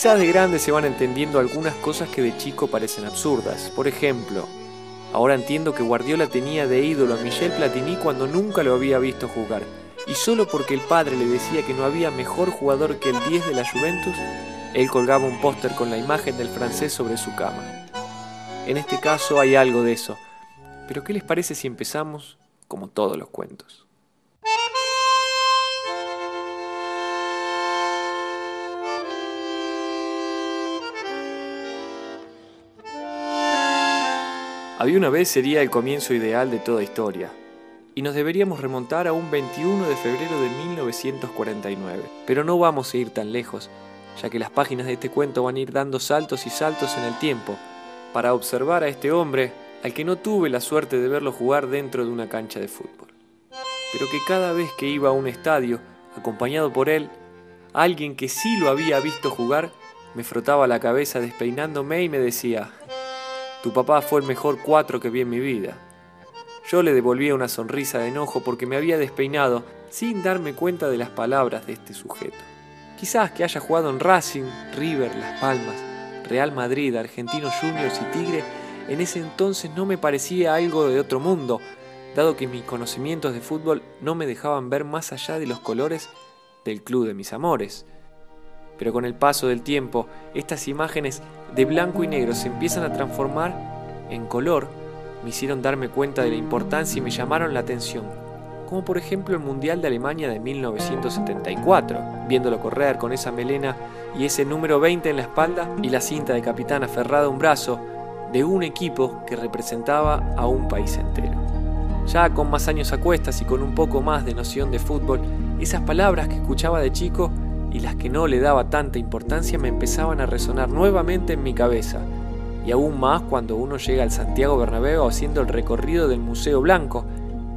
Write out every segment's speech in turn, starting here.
Quizás de grande se van entendiendo algunas cosas que de chico parecen absurdas. Por ejemplo, ahora entiendo que Guardiola tenía de ídolo a Michel Platini cuando nunca lo había visto jugar. Y solo porque el padre le decía que no había mejor jugador que el 10 de la Juventus, él colgaba un póster con la imagen del francés sobre su cama. En este caso hay algo de eso. Pero ¿qué les parece si empezamos como todos los cuentos? Había una vez sería el comienzo ideal de toda historia, y nos deberíamos remontar a un 21 de febrero de 1949. Pero no vamos a ir tan lejos, ya que las páginas de este cuento van a ir dando saltos y saltos en el tiempo, para observar a este hombre al que no tuve la suerte de verlo jugar dentro de una cancha de fútbol, pero que cada vez que iba a un estadio, acompañado por él, alguien que sí lo había visto jugar, me frotaba la cabeza despeinándome y me decía, tu papá fue el mejor cuatro que vi en mi vida. Yo le devolvía una sonrisa de enojo porque me había despeinado sin darme cuenta de las palabras de este sujeto. Quizás que haya jugado en Racing, River, Las Palmas, Real Madrid, Argentinos Juniors y Tigre, en ese entonces no me parecía algo de otro mundo, dado que mis conocimientos de fútbol no me dejaban ver más allá de los colores del club de mis amores. Pero con el paso del tiempo, estas imágenes de blanco y negro se empiezan a transformar en color, me hicieron darme cuenta de la importancia y me llamaron la atención. Como por ejemplo el Mundial de Alemania de 1974, viéndolo correr con esa melena y ese número 20 en la espalda y la cinta de capitán aferrada a un brazo de un equipo que representaba a un país entero. Ya con más años a cuestas y con un poco más de noción de fútbol, esas palabras que escuchaba de chico y las que no le daba tanta importancia me empezaban a resonar nuevamente en mi cabeza, y aún más cuando uno llega al Santiago Bernabéu haciendo el recorrido del Museo Blanco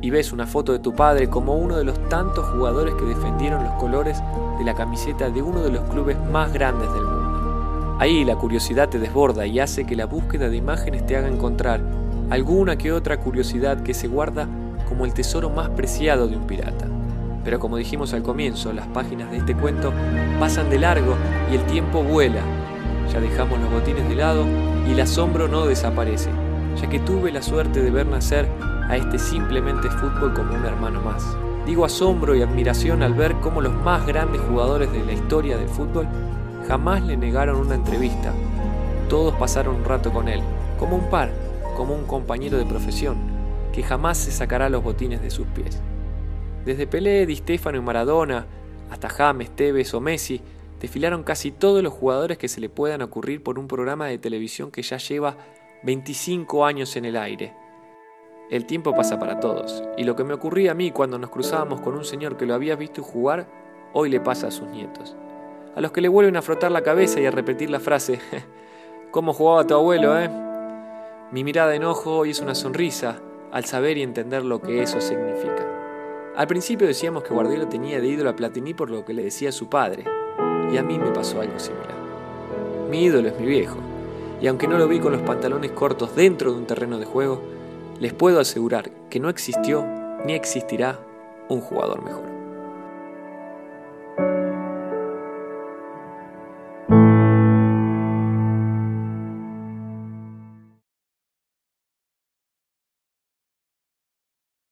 y ves una foto de tu padre como uno de los tantos jugadores que defendieron los colores de la camiseta de uno de los clubes más grandes del mundo. Ahí la curiosidad te desborda y hace que la búsqueda de imágenes te haga encontrar alguna que otra curiosidad que se guarda como el tesoro más preciado de un pirata. Pero como dijimos al comienzo, las páginas de este cuento pasan de largo y el tiempo vuela. Ya dejamos los botines de lado y el asombro no desaparece, ya que tuve la suerte de ver nacer a este simplemente fútbol como un hermano más. Digo asombro y admiración al ver cómo los más grandes jugadores de la historia del fútbol jamás le negaron una entrevista. Todos pasaron un rato con él, como un par, como un compañero de profesión, que jamás se sacará los botines de sus pies. Desde Pelé, Di Stefano y Maradona, hasta James, Tevez o Messi, desfilaron casi todos los jugadores que se le puedan ocurrir por un programa de televisión que ya lleva 25 años en el aire. El tiempo pasa para todos, y lo que me ocurría a mí cuando nos cruzábamos con un señor que lo había visto jugar, hoy le pasa a sus nietos. A los que le vuelven a frotar la cabeza y a repetir la frase, ¿cómo jugaba tu abuelo, eh? Mi mirada de enojo hoy es una sonrisa al saber y entender lo que eso significa. Al principio decíamos que Guardiola tenía de ídolo a Platini por lo que le decía su padre, y a mí me pasó algo similar. Mi ídolo es mi viejo, y aunque no lo vi con los pantalones cortos dentro de un terreno de juego, les puedo asegurar que no existió ni existirá un jugador mejor.